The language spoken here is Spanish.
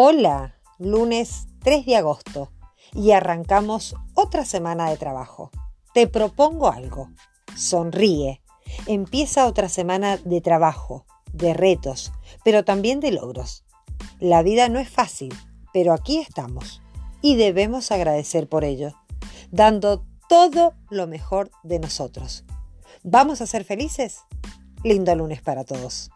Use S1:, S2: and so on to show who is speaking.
S1: Hola, lunes 3 de agosto y arrancamos otra semana de trabajo. Te propongo algo. Sonríe. Empieza otra semana de trabajo, de retos, pero también de logros. La vida no es fácil, pero aquí estamos y debemos agradecer por ello, dando todo lo mejor de nosotros. ¿Vamos a ser felices? Lindo lunes para todos.